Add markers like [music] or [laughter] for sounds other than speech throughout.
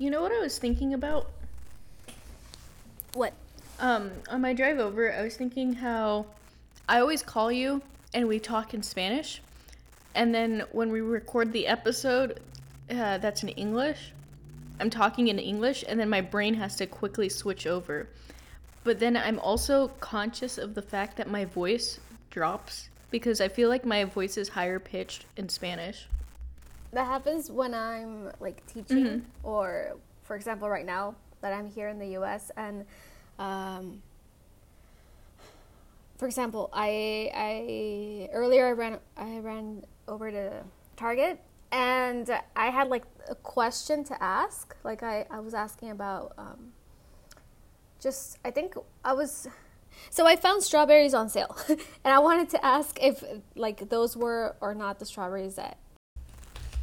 You know what I was thinking about? What? Um, on my drive over, I was thinking how I always call you and we talk in Spanish, and then when we record the episode, uh, that's in English. I'm talking in English, and then my brain has to quickly switch over. But then I'm also conscious of the fact that my voice drops because I feel like my voice is higher pitched in Spanish. That happens when I'm like teaching, or for example, right now that I'm here in the U.S. and, um, for example, I I earlier I ran I ran over to Target and I had like a question to ask. Like I I was asking about um, just I think I was so I found strawberries on sale [laughs] and I wanted to ask if like those were or not the strawberries that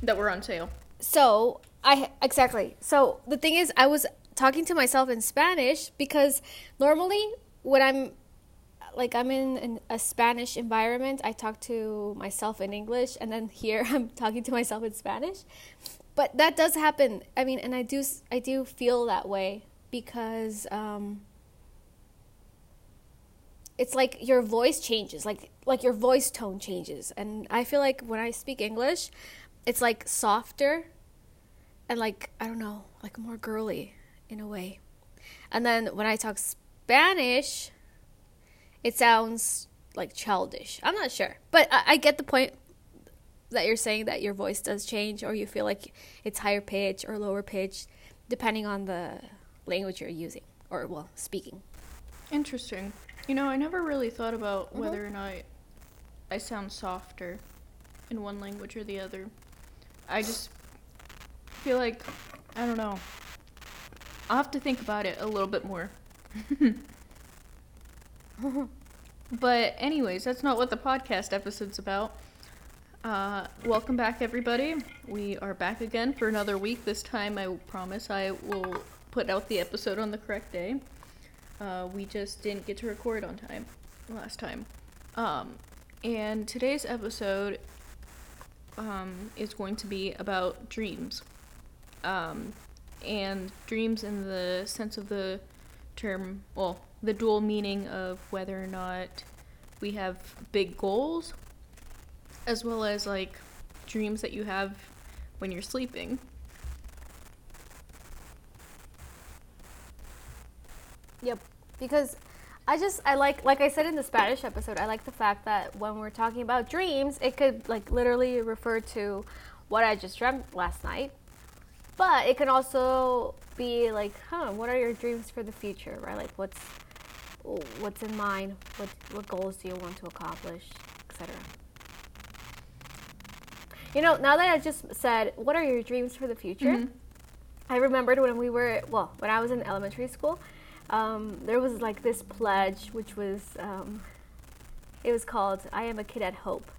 That were on sale. so I exactly. So the thing is, I was talking to myself in Spanish because normally when I'm like I'm in a Spanish environment, I talk to myself in English, and then here [laughs] I'm talking to myself in Spanish. But that does happen. I mean, and I do I do feel that way because um, it's like your voice changes, like like your voice tone changes, and I feel like when I speak English, it's like softer and like I don't know, like more girly in a way. And then when I talk Spanish, it sounds like childish. I'm not sure, but I, I get the point that you're saying that your voice does change, or you feel like it's higher pitch or lower pitch, depending on the language you're using or well speaking. Interesting. You know, I never really thought about mm-hmm. whether or not I sound softer in one language or the other. I just feel like I don't know. I'll have to think about it a little bit more. [laughs] but anyways, that's not what the podcast episode's about. Uh, welcome back, everybody. We are back again for another week. This time, I promise I will put out the episode on the correct day. Uh, we just didn't get to record on time last time. Um, and today's episode um, is going to be about dreams. Um, and dreams in the sense of the term, well, the dual meaning of whether or not we have big goals, as well as like dreams that you have when you're sleeping. Yep. Because I just I like like I said in the Spanish episode, I like the fact that when we're talking about dreams, it could like literally refer to what I just dreamt last night. But it can also be like, huh, what are your dreams for the future, right? Like what's what's in mind? What what goals do you want to accomplish, etc. You know, now that I just said, what are your dreams for the future? Mhm. I remembered when we were, well, when I was in elementary school, um, there was like this pledge, which was, um, it was called "I am a kid at hope,"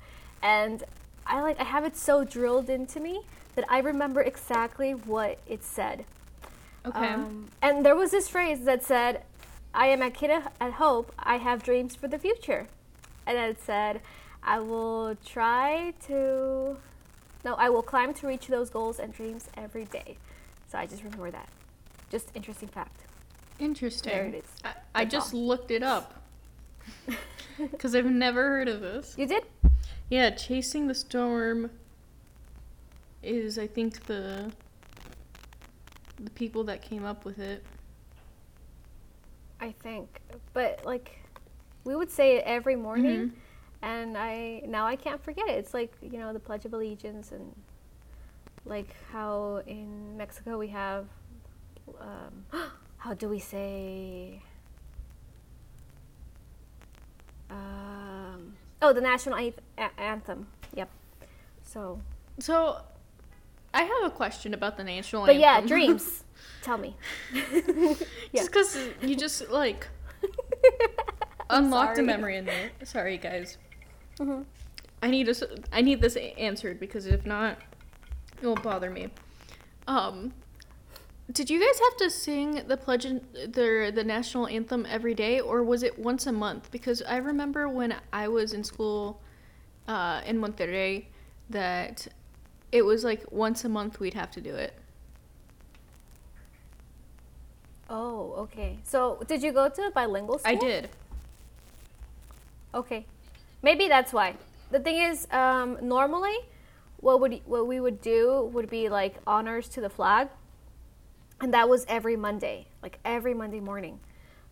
and I like I have it so drilled into me that I remember exactly what it said. Okay. Um, and there was this phrase that said, I am a kid at hope. I have dreams for the future. And then it said, I will try to, no, I will climb to reach those goals and dreams every day. So I just remember that. Just interesting fact. Interesting. There it is. I, I just all. looked it up [laughs] because I've never heard of this. You did? Yeah, chasing the storm is I think the the people that came up with it. I think. But like, we would say it every morning. Mhm. And I, now I can't forget it. It's like, you know, the Pledge of Allegiance and like how in Mexico we have, um, [gasps] [gasps] how do we say, um, oh, the national anthem. Yep. So, So, I have a question about the national anthem but yeah, dreams. [laughs] Tell me. [laughs] yeah. Just because you just like [laughs] unlocked a memory in there. Sorry, guys. Mhm. I need this. I need this answered because if not, it will bother me. Um, did you guys have to sing the pledge, the the national anthem every day, or was it once a month? Because I remember when I was in school, uh, in Monterrey, that it was like once a month we'd have to do it. Oh, okay. So, did you go to a bilingual school? I did. Okay, maybe that's why. The thing is, um, normally, what would what we would do would be like honors to the flag, and that was every Monday, like every Monday morning.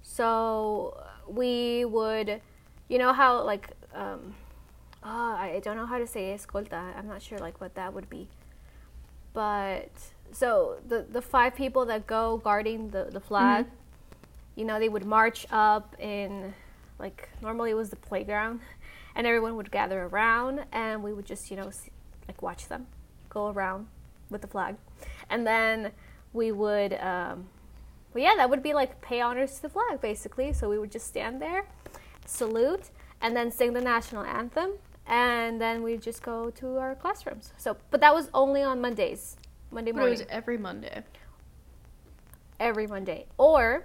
So we would, you know how like, um, oh, I don't know how to say escolta. I'm not sure like what that would be, but so the the five people that go guarding the the flag, you know, they would march up in like normally it was the playground and everyone would gather around and we would just you know like watch them go around with the flag and then we would um well yeah that would be like pay honors to the flag basically so we would just stand there salute and then sing the national anthem and then we'd just go to our classrooms so but that was only on mondays monday But it was every Monday. every Monday. Or,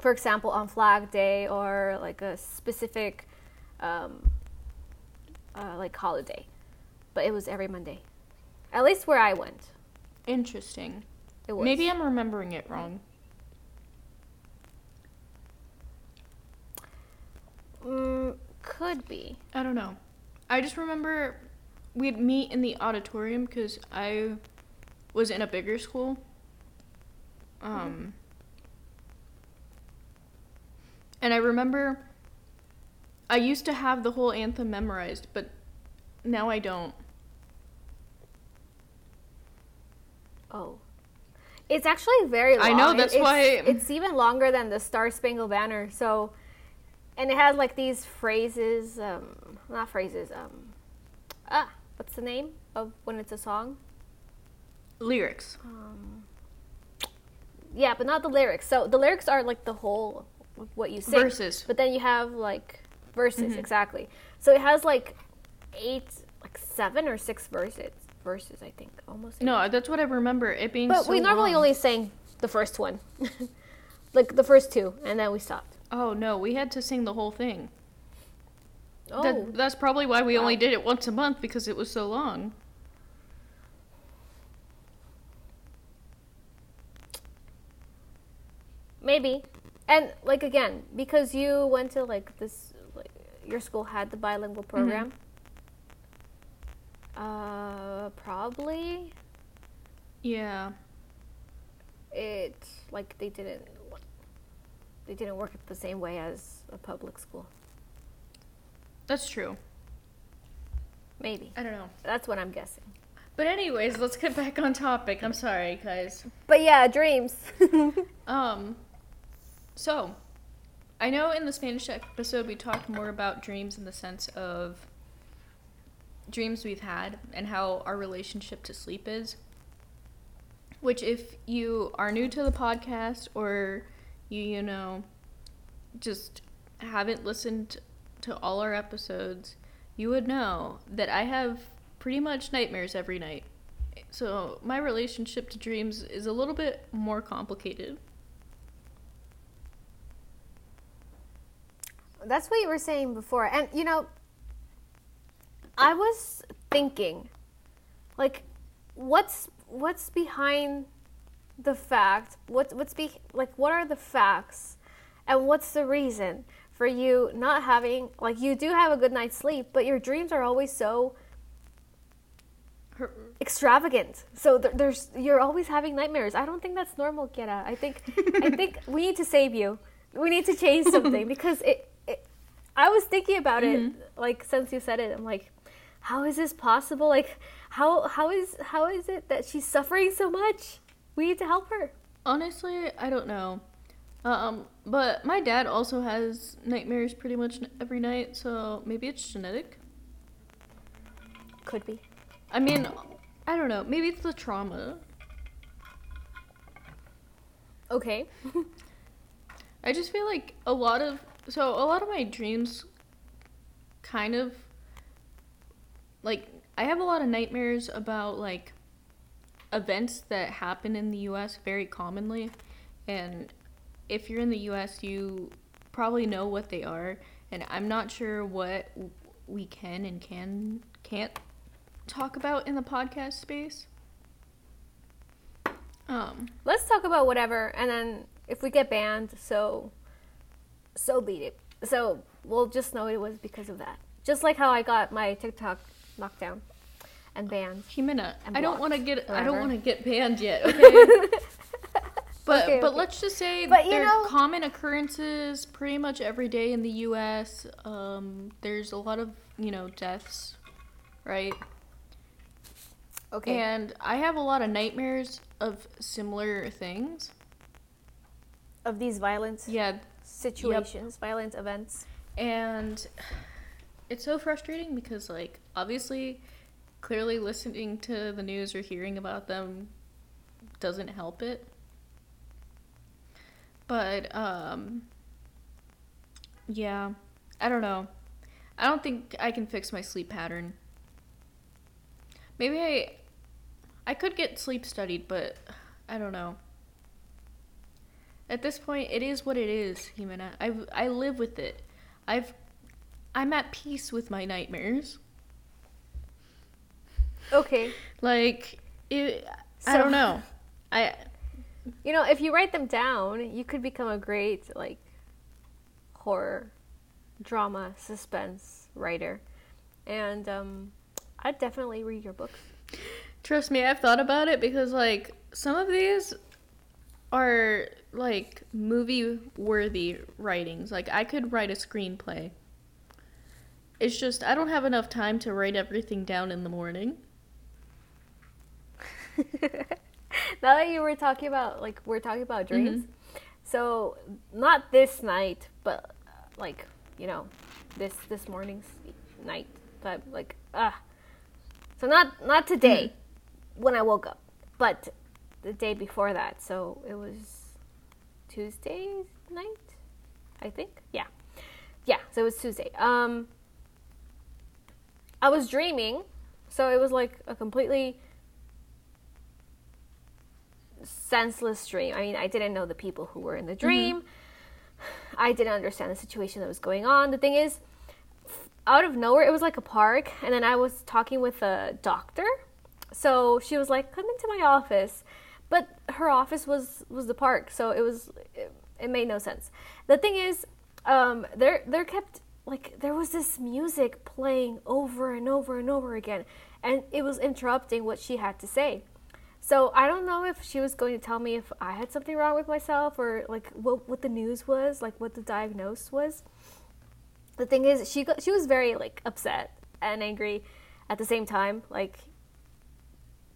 for example, on Flag Day or like a specific, um, uh, like holiday. But it was every Monday. At least where I went, Interesting. It was. Maybe I'm remembering it wrong. Mm, could be. I don't know. I just remember we'd meet in the auditorium because I was in a bigger school. Um, and I remember I used to have the whole anthem memorized, but now I don't. Oh. It's actually very long. I know, It- that's it's, why- It's even longer than the Star Spangled Banner. So, and it has like these phrases, um, not phrases, um, ah, what's the name of when it's a song? Lyrics. Um, yeah, but not the lyrics. So the lyrics are like the whole what you sing. Verses. But then you have like verses Mhm. exactly. So it has like eight, like seven or six verses. Verses, I think, almost. No, that's what I remember. It being but so we normally long. only sang the first one, [laughs] like the first two, and then we stopped. Oh no, we had to sing the whole thing. Oh, That, that's probably why we only did it once a month because it was so long. maybe. And like again, because you went to like this, like your school had the bilingual Mm-hmm. program. Uh, probably Yeah. it like they didn't they didn't work the same way as a public school. That's true. Maybe I don't know. that's what I'm guessing. But anyways, let's get back on topic. I'm sorry, guys. But yeah, dreams. [laughs] Um so I know in the Spanish episode we talked more about dreams in the sense of dreams we've had and how our relationship to sleep is. Which if you are new to the podcast or you you know just haven't listened to all our episodes, you would know that I have pretty much nightmares every night. So my relationship to dreams is a little bit more complicated. That's what you were saying before. And you know, I was thinking like what's what's behind the fact? What what's be like what are the facts? And what's the reason for you not having like you do have a good night's sleep, but your dreams are always so extravagant. So th- there's you're always having nightmares. I don't think that's normal, Kiara. I think I think [laughs] we need to save you. We need to change something [laughs] because it, it I was thinking about it mm-hmm. like since you said it. I'm like how is this possible? Like how how is how is it that she's suffering so much? We need to help her. Honestly, I don't know. Um, but my dad also has nightmares pretty much every night, so maybe it's genetic. Could be. I mean, I don't know. Maybe it's the trauma. Okay. [laughs] I just feel like a lot of so a lot of my dreams kind of like I have a lot of nightmares about like events that happen in the US very commonly and if you're in the US you probably know what they are and I'm not sure what we can and can can't talk about in the podcast space. Um Let's talk about whatever and then if we get banned, so so beat it. So we'll just know it was because of that. Just like how I got my TikTok knocked down and banned. Ximena, And I don't want to get I don't want to get banned yet. Okay. [laughs] but Okay, but okay. let's just say But you they're know- common occurrences pretty much every day in the U.S. Um, there's a lot of you know deaths, right? Okay. And I have a lot of nightmares of similar things. of these violent Yeah, situations, violent events. and it's so frustrating because like obviously clearly listening to the news or hearing about them doesn't help it. But um yeah i don't know. I don't think i can fix my sleep pattern. Maybe i i could get sleep studied but i don't know. At this point it is what it is Ximena. i i live with it. I've i'm at peace with my nightmares Okay. like it, i don't know i You know, if you write them down, you could become a great like horror, drama, suspense writer. And um, I'd definitely read your books. Trust me, I've thought about it because like some of these are like movie worthy writings. Like I could write a screenplay. It's just I don't have enough time to write everything down in the morning. [laughs] now that you were talking about like we're talking about dreams, so not this night, but uh, like you know, this this morning's night, but like ah, so not not today when I woke up, but the day before that. So it was Tuesday night, I think. Yeah, yeah. So it was Tuesday. Um, I was dreaming, so it was like a completely senseless dream. I mean, I didn't know the people who were in the dream. I didn't understand the situation that was going on. The thing is, out of nowhere, it was like a park, and then I was talking with a doctor. So she was like, "Come into my office," but her office was was the park, so it was it, it made no sense. The thing is, um, there there kept like there was this music playing over and over and over again, and it was interrupting what she had to say. So I don't know if she was going to tell me if I had something wrong with myself or like what what the news was, like what the diagnosis was. The thing is, she got, she was very like upset and angry at the same time. Like,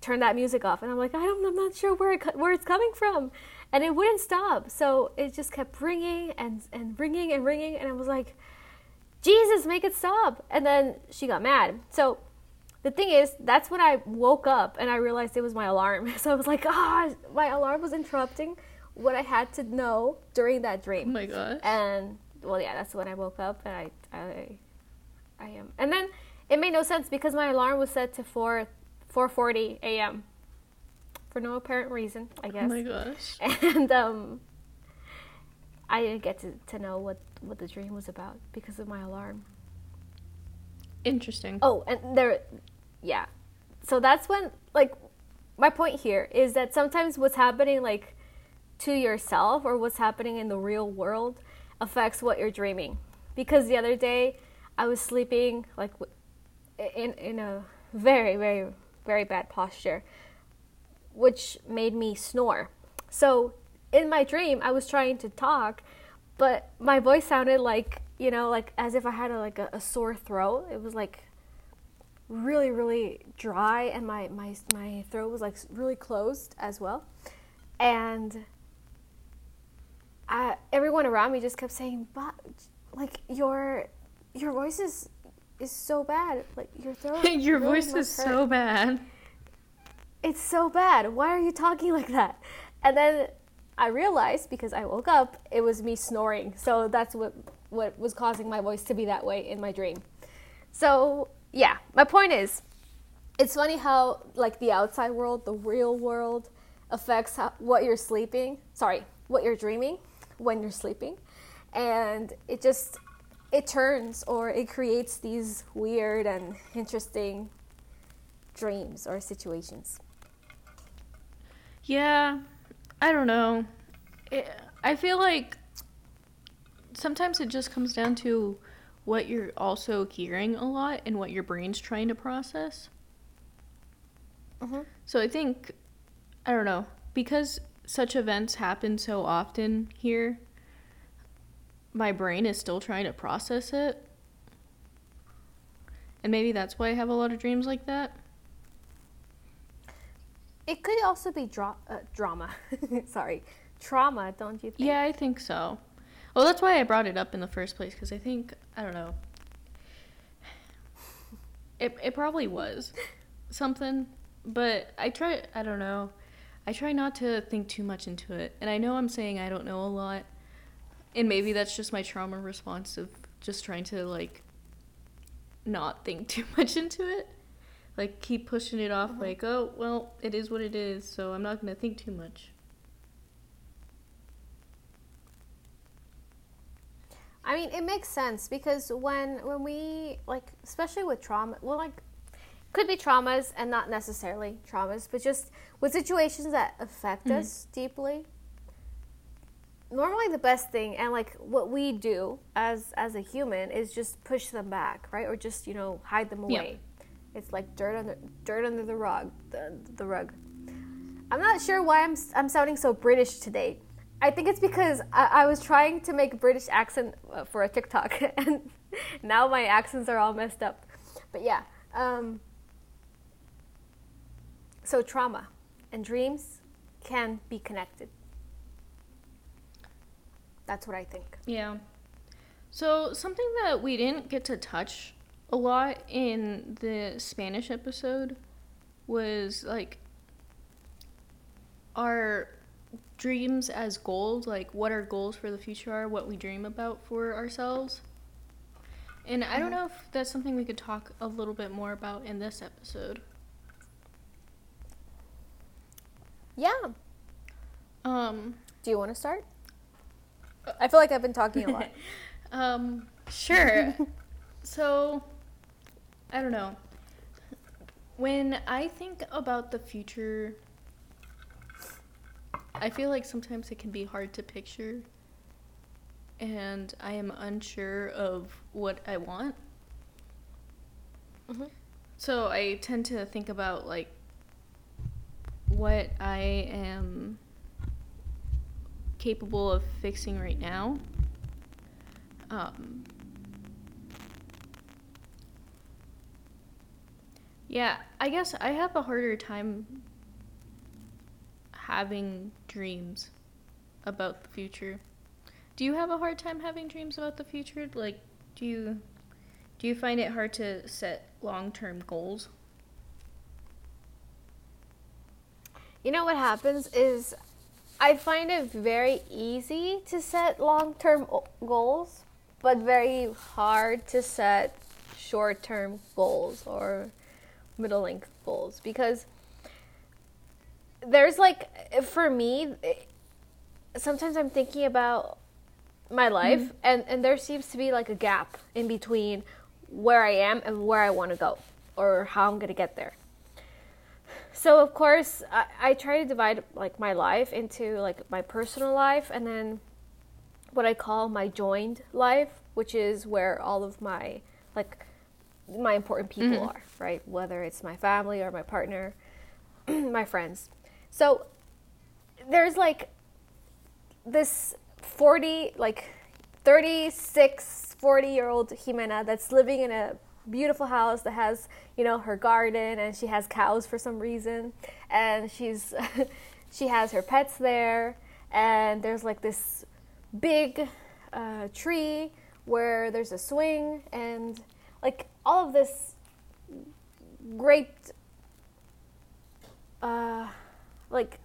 turn that music off, and I'm like, I don't, I'm not sure where it, where it's coming from, and it wouldn't stop. So it just kept ringing and and ringing and ringing, and I was like, Jesus, make it stop! And then she got mad. So the thing is, that's when I woke up and I realized it was my alarm. [laughs] So I was like, ah, my alarm was interrupting what I had to know during that dream. Oh my gosh. And well, yeah, that's when I woke up and I, I, I am. And then it made no sense because my alarm was set to four, four forty a.m. for no apparent reason, I guess. Oh my gosh. [laughs] and um, I didn't get to, to know what what the dream was about because of my alarm. Interesting. Oh, and there, yeah. So that's when, like, my point here is that sometimes what's happening, like, to yourself or what's happening in the real world affects what you're dreaming. Because the other day, I was sleeping, like, in, in a very, very, very bad posture, which made me snore. So in my dream, I was trying to talk, but my voice sounded like you know, like as if I had a, like a, a sore throat. It was like really, really dry, and my my my throat was like really closed as well, and. I, everyone around me just kept saying, "But like your your voice is is so bad. Like your throat. [laughs] Your really voice is hurt." so bad. it's so bad. Why are you talking like that? And then I realized because I woke up, it was me snoring. So that's what what was causing my voice to be that way in my dream. So yeah, my point is, it's funny how like the outside world, the real world, affects how, what you're sleeping. Sorry, what you're dreaming when you're sleeping, and it just it turns or it creates these weird and interesting dreams or situations. Yeah, I don't know. It, I feel like sometimes it just comes down to what you're also hearing a lot and what your brain's trying to process. Mhm. So I think, I don't know, because such events happen so often here, my brain is still trying to process it. And maybe that's why I have a lot of dreams like that. It could also be dra- uh, drama. [laughs] Sorry, trauma. Don't you think? Yeah, I think so. Well, that's why I brought it up in the first place because I think I don't know. It it probably was something, but I try. I don't know. I try not to think too much into it, and I know I'm saying I don't know a lot, and maybe that's just my trauma response of just trying to like not think too [laughs] much into it. Like keep pushing it off, like oh well, it is what it is, so I'm not gonna think too much. I mean, it makes sense because when when we like, especially with trauma, well, like, could be traumas and not necessarily traumas, but just with situations that affect Mhm. us deeply. Normally, the best thing and like what we do as as a human is just push them back, right, or just you know hide them Yeah. It's like dirt under dirt under the rug, the, the rug. I'm not sure why I'm I'm sounding so British today. I think it's because I, I was trying to make a British accent uh, for a TikTok, [laughs] and now my accents are all messed up. But yeah, um, so trauma and dreams can be connected. That's what I think. Yeah. So, something that we didn't get to touch a lot in the Spanish episode was like our dreams as goals, like what our goals for the future are, what we dream about for ourselves. And I don't know if that's something we could talk a little bit more about in this episode. Yeah. Um, Do you want to start? I feel like I've been talking a lot. [laughs] um, sure. [laughs] so, I don't know. When I think about the future, I feel like sometimes it can be hard to picture, and I am unsure of what I want. Mhm. So I tend to think about like what I am capable of fixing right now. Um, yeah, I guess I have a harder time having dreams about the future. Do you have a hard time having dreams about the future? Like, do you do you find it hard to set long-term goals? You know what happens is I find it very easy to set long term goals, but very hard to set short term goals or middle length goals because there's like, for me, sometimes I'm thinking about my life mm-hmm. and, and there seems to be like a gap in between where I am and where I want to go or how I'm going to get there. So of course I, I try to divide like my life into like my personal life and then what i call my joined life which is where all of my like my important people Mhm. are right? Whether it's my family or my partner [clears throat] my friends. So there's like this 40 like 36 40 year old Ximena that's living in a beautiful house that has you know her garden and she has cows for some reason. And she's [laughs] she has her pets there. And there's like this big uh, tree where there's a swing and like all of this great uh, like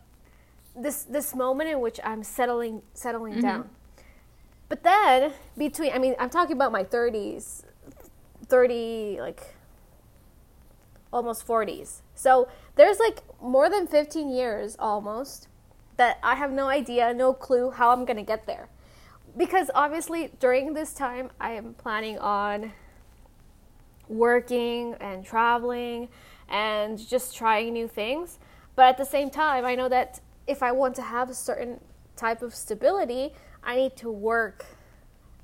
this this moment in which I'm settling settling Mhm. down. But then between I mean I'm talking about my 30s 30 like almost 40s. So there's like more than 15 years almost that I have no idea, no clue how I'm going to get there. Because obviously during this time I am planning on working and traveling and just trying new things. But at the same time, I know that if I want to have a certain type of stability, I need to work.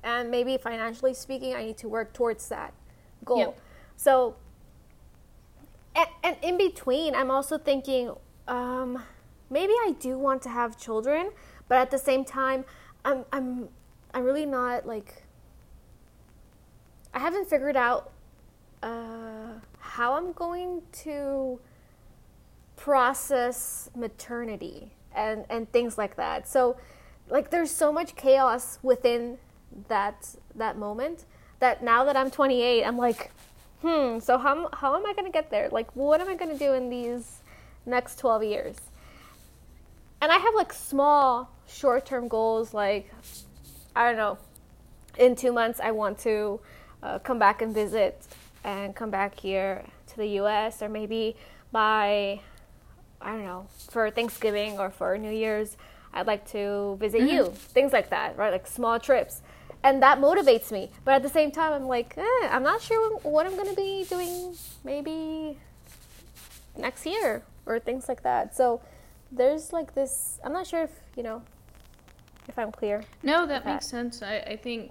And maybe financially speaking, I need to work towards that goal. Yep. So, and, and in between, I'm also thinking um, maybe I do want to have children, but at the same time, I'm, I'm, I'm really not like, I haven't figured out uh, how I'm going to process maternity and and things like that. So like there's so much chaos within that that moment that now that I'm 28, I'm like, hmm, so how how am I going to get there? Like what am I going to do in these next 12 years? And I have like small short-term goals like I don't know, in 2 months I want to uh, come back and visit and come back here to the US or maybe by I don't know, for Thanksgiving or for New Year's, I'd like to visit Mm-hmm. you. Things like that, right? Like small trips. And that motivates me. But at the same time, I'm like, eh, I'm not sure what I'm going to be doing maybe next year or things like that. So there's like this, I'm not sure if, you know, if I'm clear. No, that that. makes sense. I, I think.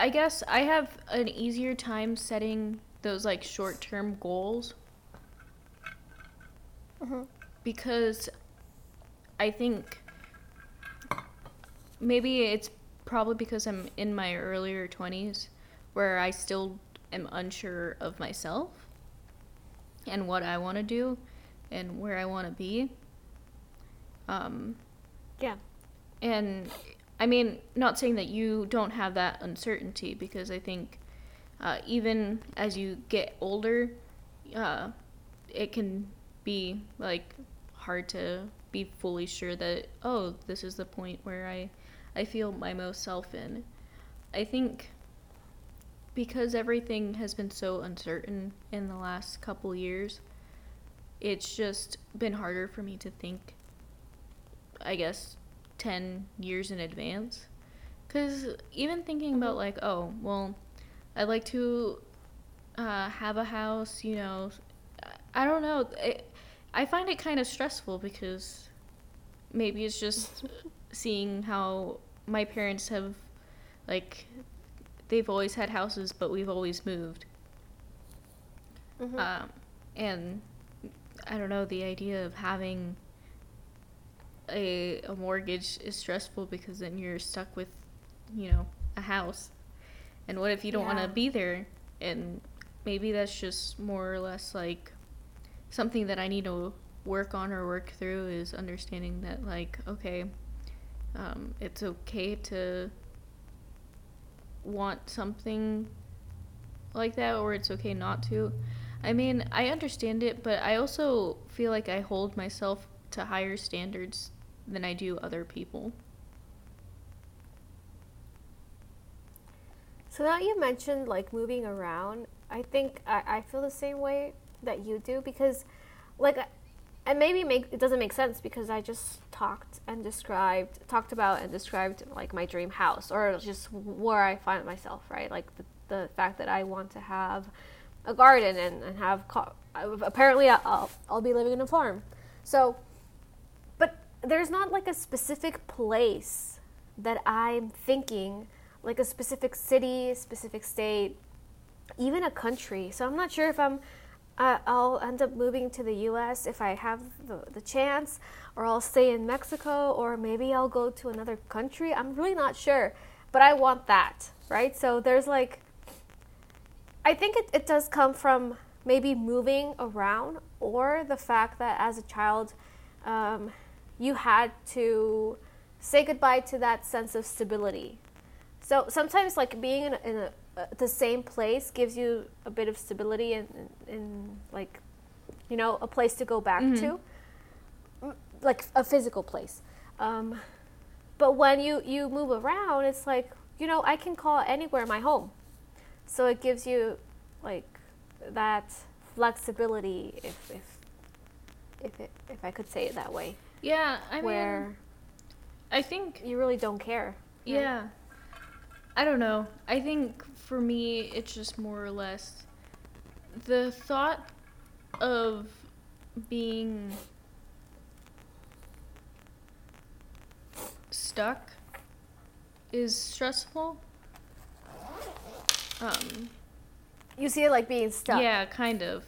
I guess I have an easier time setting those like short term goals Mhm. because I think maybe it's probably because I'm in my earlier 20s where I still am unsure of myself and what I want to do and where I want to be. Um, Yeah. and I mean, not saying that you don't have that uncertainty because I think uh, even as you get older, uh, it can be like hard to be fully sure that oh, this is the point where I I feel my most self in. I think because everything has been so uncertain in the last couple years, it's just been harder for me to think I guess 10 years in advance. Because even thinking about, like, oh, well, I'd like to uh, have a house, you know, I don't know. I, I find it kind of stressful because maybe it's just [laughs] seeing how my parents have, like, they've always had houses, but we've always moved. Mhm. Um, and I don't know, the idea of having a, a mortgage is stressful because then you're stuck with, you know, a house. And what if you don't want to be there? And maybe that's just more or less like something that I need to work on or work through is understanding that, like, okay, um, it's okay to want something like that or it's okay not to. I mean, I understand it, but I also feel like I hold myself to higher standards than I do other people. So now you mentioned like moving around. I think I, I feel the same way that you do because, like, and maybe make it doesn't make sense because I just talked and described, talked about and described like my dream house or just where I find myself, right? Like the, the fact that I want to have a garden and, and have co- apparently I'll, I'll be living in a farm. So, there's not like a specific place that I'm thinking, like a specific city, specific state, even a country. So I'm not sure if I'm. Uh, I'll end up moving to the U.S. if I have the, the chance, or I'll stay in Mexico, or maybe I'll go to another country. I'm really not sure, but I want that, right? So there's like, I think it, it does come from maybe moving around, or the fact that as a child, um, you had to say goodbye to that sense of stability. So sometimes, like being in, a, in a, uh, the same place gives you a bit of stability and, like, you know, a place to go back Mhm. to, like a physical place. Um, but when you you move around, it's like you know I can call anywhere my home, so it gives you like that flexibility, if if if it, if I could say it that way, Yeah, I mean, I think you really don't care. right? Yeah. I don't know. I think for me, it's just more or less the thought of being stuck is stressful. Um, You see it like being stuck. yeah, kind of.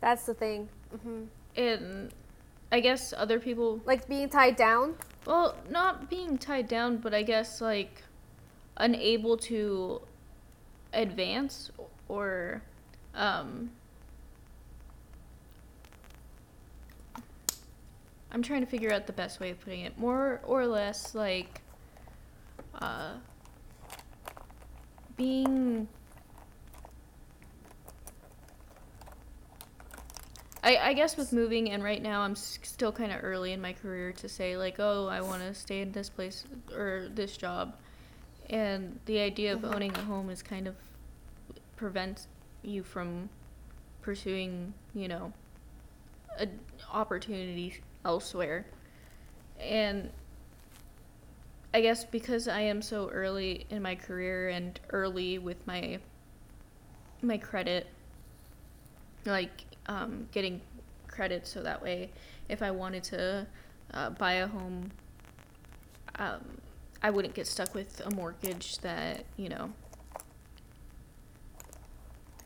That's the thing. hmm And I guess other people, Like being tied down. well, not being tied down, but I guess like unable to advance or um I'm trying to figure out the best way of putting it. More or less like uh being I, I guess with moving and right now I'm s- still kind of early in my career to say like oh I want to stay in this place or this job. And the idea of mm-hmm. owning a home is kind of prevents you from pursuing you know a opportunity elsewhere. And I guess because I am so early in my career and early with my my credit like um, getting credit so that way if I wanted to uh, buy a home um, I wouldn't get stuck with a mortgage that you know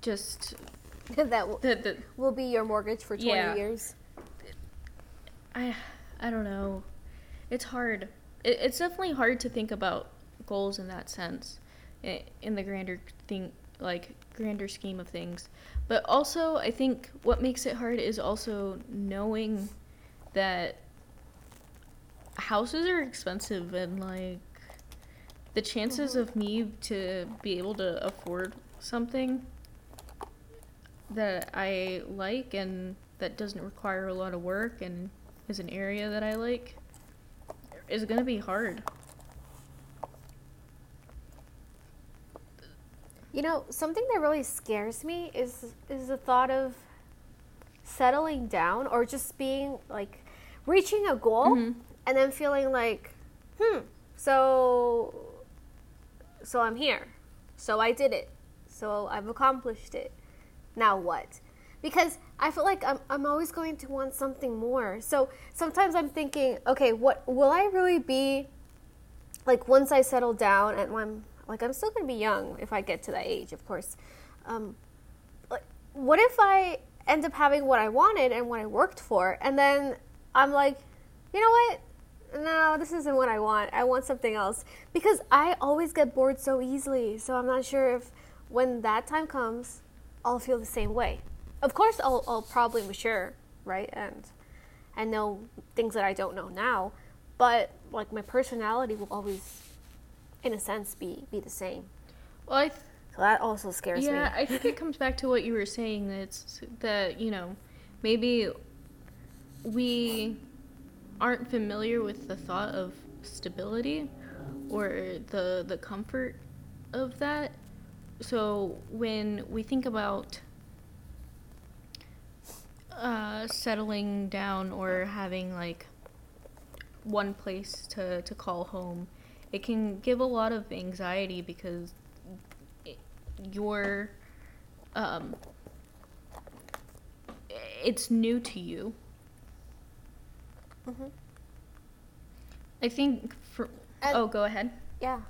just [laughs] that w- the, the will be your mortgage for 20 Yeah. years. I I don't know. It's hard. It, it's definitely hard to think about goals in that sense, in the grander thing, like grander scheme of things. But also, I think what makes it hard is also knowing that houses are expensive and like the chances mm-hmm. of me to be able to afford something that I like and that doesn't require a lot of work and is an area that I like is going to be hard. You know, something that really scares me is is the thought of settling down or just being like reaching a goal Mhm. and then feeling like, hmm, so so I'm here. So I did it. So I've accomplished it. Now what? Because I feel like I'm I'm always going to want something more. So sometimes I'm thinking, okay, what will I really be like once I settle down and I'm like I'm still gonna be young if I get to that age, of course. Um, like, what if I end up having what I wanted and what I worked for, and then I'm like, you know what? No, this isn't what I want. I want something else because I always get bored so easily. So I'm not sure if when that time comes, I'll feel the same way. Of course, I'll, I'll probably mature, right, and and know things that I don't know now, but like my personality will always in a sense be be the same Well, I th- so that also scares yeah, me I think it comes back to what you were saying that it's that, you know, maybe we aren't familiar with the thought of stability or the the comfort of that. So when we think about uh, settling down or having like one place to, to call home, it can give a lot of anxiety because it, you're um, it's new to you. Mhm. I think for And- oh, go ahead. yeah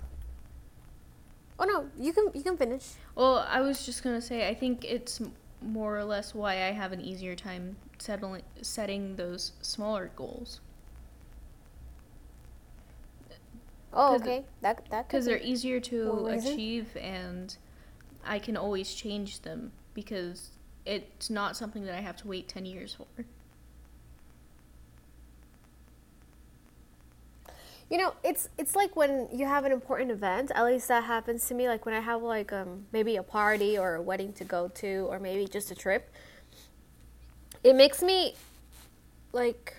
oh no you can you can finish Well, I was just gonna say I think it's more or less why I have an easier time settling setting those smaller goals oh okay that that because they're easier to achieve and I can always change them because it's not something that I have to wait ten years for. You know, it's it's like when you have an important event. At least that happens to me. Like when I have like um maybe a party or a wedding to go to, or maybe just a trip. It makes me like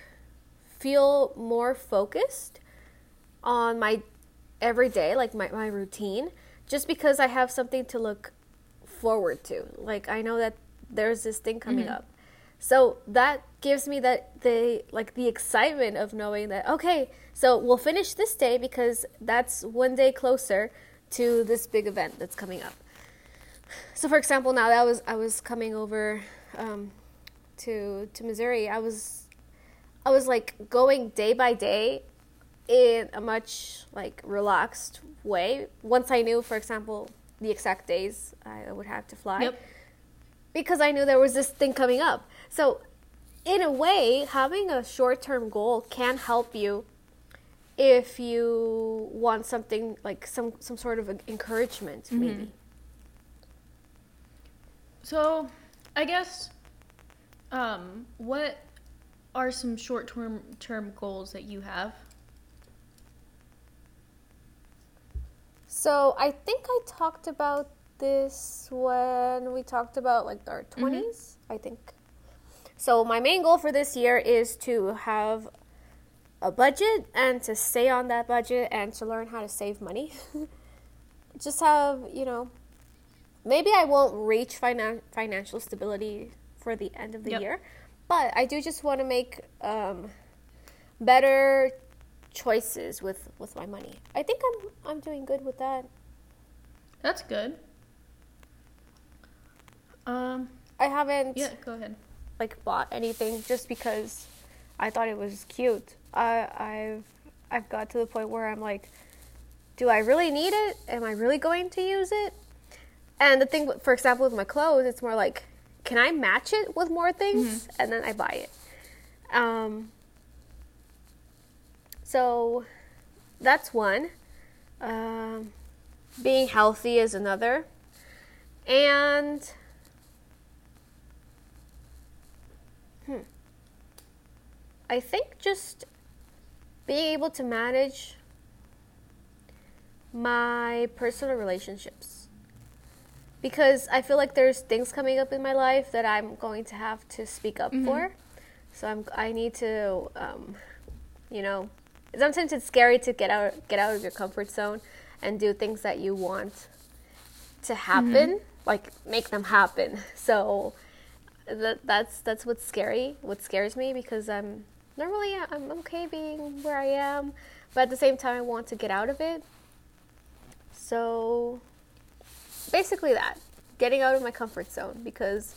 feel more focused on my everyday, like my, my routine, just because I have something to look forward to. Like I know that there's this thing coming Mhm. up. So that gives me that the like the excitement of knowing that okay, so we'll finish this day because that's one day closer to this big event that's coming up. So for example, now that I was I was coming over um, to to Missouri, I was I was like going day by day in a much like relaxed way. Once I knew, for example, the exact days I would have to fly. Yep. Because I knew there was this thing coming up. So, in a way, having a short term goal can help you if you want something like some, some sort of encouragement, Mm-hmm. maybe. So, I guess, um, what are some short-term term goals that you have? So I think I talked about this when we talked about like our 20s, I think. So my main goal for this year is to have a budget and to stay on that budget and to learn how to save money. [laughs] Just have, you know, maybe I won't reach finan- financial stability for the end of the Yep. year, but I do just want to make um, better choices with with my money. I think I'm I'm doing good with that. That's good. Um, I haven't yeah, go ahead. like bought anything just because I thought it was cute. I I've I've got to the point where I'm like, do I really need it? Am I really going to use it? And the thing, for example, with my clothes, it's more like, can I match it with more things? And then I buy it. Um, so that's one. Um, being healthy is another. And hmm, I think just being able to manage my personal relationships because I feel like there's things coming up in my life that I'm going to have to speak up for. So I'm I need to um, you know sometimes it's scary to get out get out of your comfort zone and do things that you want to happen mm-hmm. like make them happen. [laughs] So that that's that's what's scary what scares me because i'm normally uh, i'm okay being where i am but at the same time i want to get out of it. So basically that getting out of my comfort zone because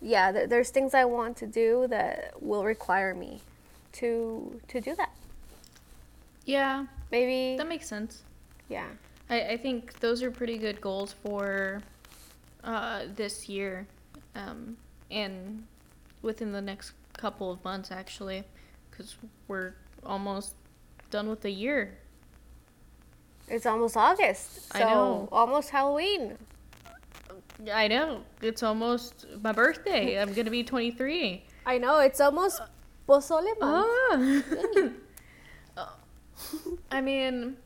yeah there, there's things i want to do that will require me to to do that Yeah, maybe that makes sense. yeah I, I think those are pretty good goals for uh, this year um, and within the next couple of months, actually, because we're almost done with the year. it's almost august so I know. almost halloween I know. It's almost my birthday. I'm going to be 23. i know it's almost pozole month. Ah. [laughs] [laughs] I mean,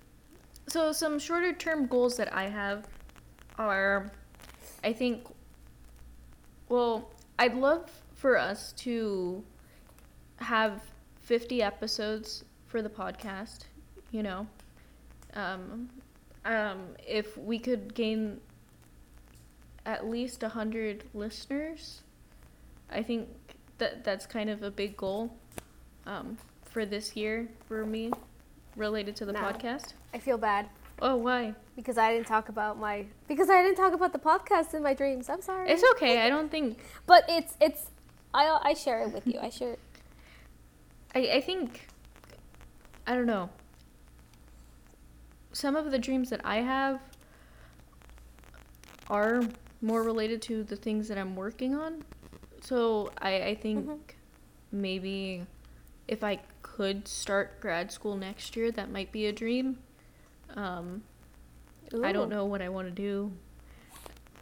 so some shorter term goals that I have are, I think, well, I'd love for us to have 50 episodes for the podcast, you know. Um, um, if we could gain at least 100 listeners, I think that that's kind of a big goal um, for this year for me related to the No. podcast. I feel bad Oh, why? because I didn't talk about my because I didn't talk about the podcast in my dreams. I'm sorry. It's okay. I don't think. [laughs] but it's it's I I share it with you. I share. It. [laughs] I, I think. I don't know. Some of the dreams that I have are more related to the things that I'm working on. So I, I think Mhm. maybe if I could start grad school next year, that might be a dream. Um, I don't know what I want to do.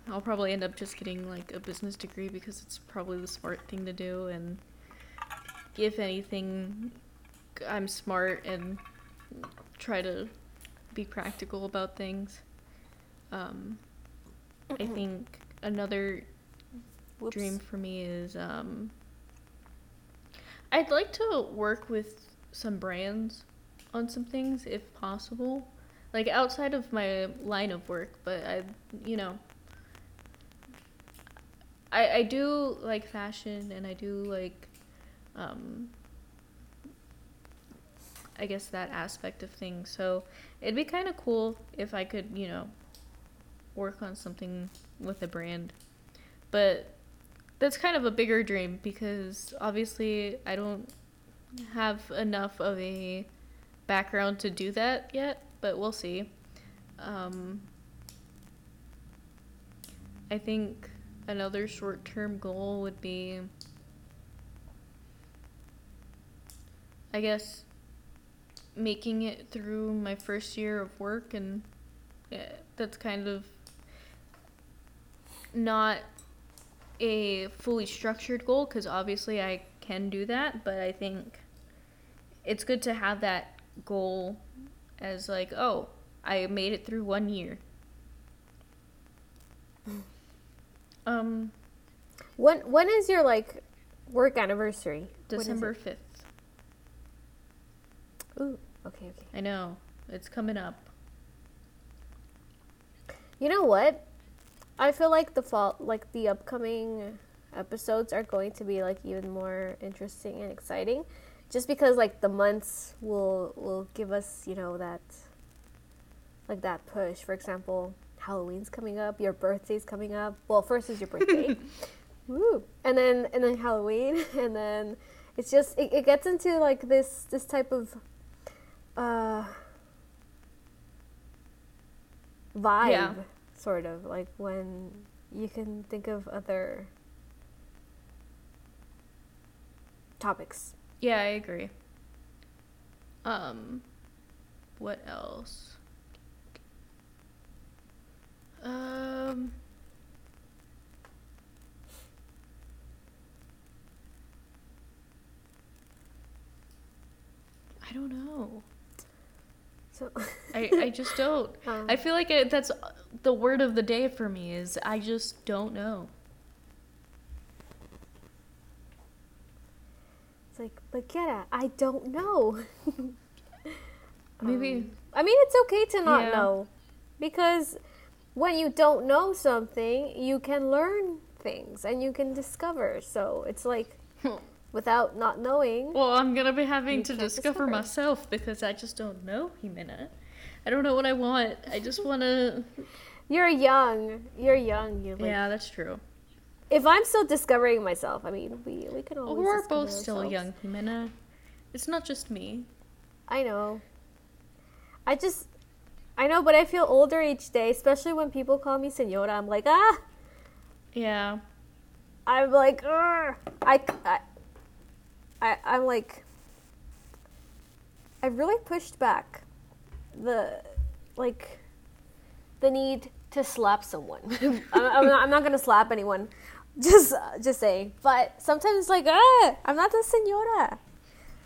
I'll probably end up just getting like a business degree because it's probably the smart thing to do. And if anything, I'm smart and try to be practical about things. Um, I think another Whoops. dream for me is um, I'd like to work with some brands on some things if possible. Like outside of my line of work, but I, you know, I I do like fashion and I do like, um, I guess that aspect of things. So it'd be kind of cool if I could, you know, work on something with a brand. But that's kind of a bigger dream because obviously I don't have enough of a background to do that yet, but we'll see. Um, I think another short term goal would be, I guess, making it through my first year of work, and yeah, that's kind of not a fully structured goal because obviously I can do that, but I think it's good to have that goal as like, oh, I made it through one year. Um, When when is your like work anniversary? December fifth. Ooh, okay, okay. I know it's coming up. You know what? I feel like the fall, like the upcoming episodes are going to be like even more interesting and exciting, just because like the months will will give us you know that like that push. For example, Halloween's coming up, your birthday's coming up. Well, first is your birthday, [laughs] woo, and then and then Halloween, [laughs] and then it's just it, it gets into like this this type of uh vibe Yeah. Sort of like when you can think of other topics Yeah, I agree. Um, what else? Um, I don't know. so I, I just [laughs] don't. Um, I feel like it, that's the word of the day for me is I just don't know. it's like but Kiara, i don't know [laughs] Maybe Um, i mean it's okay to not Yeah. know because when you don't know something you can learn things and you can discover so it's like [laughs] without not knowing Well, I'm gonna be having to discover discover. myself because I just don't know, Ximena. I don't know what I want. I just wanna. you're young you're young you like yeah, that's true. if i'm still discovering myself i mean we we can always We're both still young, Ximena. It's not just me. I know. I just, I know, but I feel older each day, especially when people call me senora. I'm like, ah, Yeah. I'm like. I, I, I, I'm like, I really pushed back the, like, the need to slap someone. [laughs] I'm, I'm not, I'm not gonna slap anyone. Just, just saying. But sometimes it's like, ah, I'm not the senora.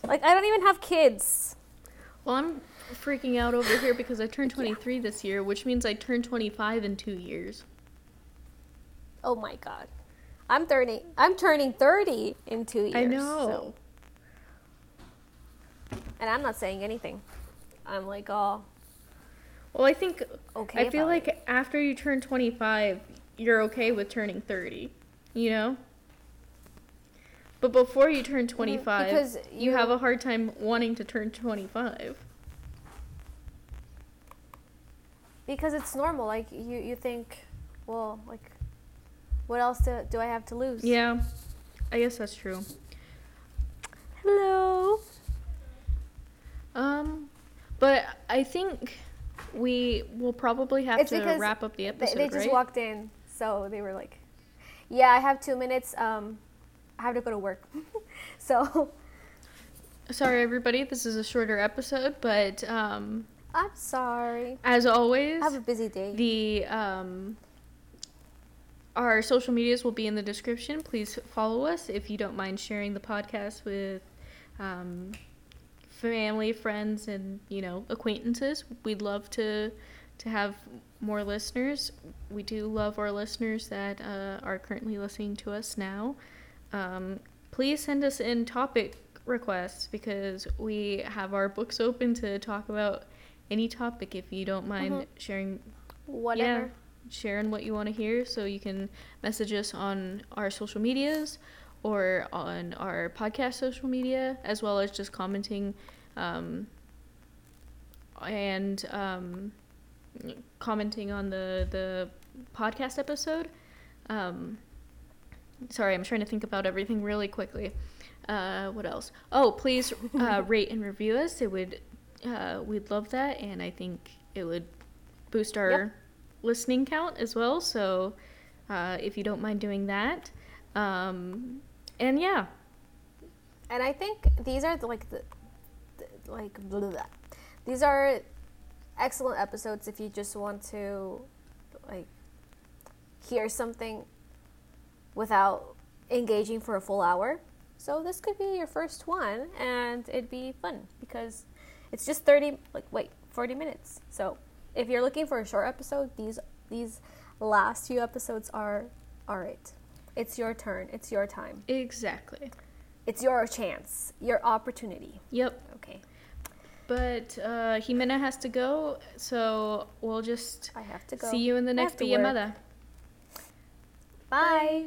Like, I don't even have kids. Well, I'm freaking out over here because I turned 23 this year, which means I turn 25 in two years. Oh my god. I'm turning I'm turning 30 in 2 years. I know. so- And I'm not saying anything. I'm like, "Oh, Well, I think okay." I feel like it. after you turn 25, you're okay with turning 30. You know? But before you turn 25, Mm-hmm. because you, you- have a hard time wanting to turn 25. because it's normal like you you think, well, like what else do, do I have to lose? Yeah. I guess that's true. Hello. Um but I think we will probably have It's to wrap up the episode, they just right? walked in, so they were like, "Yeah, I have 2 minutes um I have to go to work." [laughs] so, Sorry everybody, this is a shorter episode, but um I'm sorry. as always, I have a busy day. The um, our social medias will be in the description. Please follow us if you don't mind sharing the podcast with um, family, friends, and you know acquaintances. We'd love to to have more listeners. We do love our listeners that uh, are currently listening to us now. Um, please send us in topic requests because we have our books open to talk about any topic if you don't mind Mhm. sharing Whatever. yeah, sharing what you want to hear. So you can message us on our social medias or on our podcast social media, as well as just commenting um, and um, commenting on the the podcast episode. Um, sorry, I'm trying to think about everything really quickly. Uh, what else? Oh, please uh, [laughs] rate and review us. It would uh, we'd love that, and I think it would boost our Yep. listening count as well. So, uh, if you don't mind doing that, um, and yeah, And I think these are like the, the like blah, blah, blah. these are excellent episodes if you just want to like hear something without engaging for a full hour. So this could be your first one and it'd be fun because it's just 30 like wait, 40 minutes. So if you're looking for a short episode, these these last few episodes are all right. It's your turn. It's your time. exactly. It's your chance, your opportunity. Yep. Okay, But uh, Ximena has to go, so we'll just I have to go. see you in the next have to Be a work. Mother. Bye. Bye.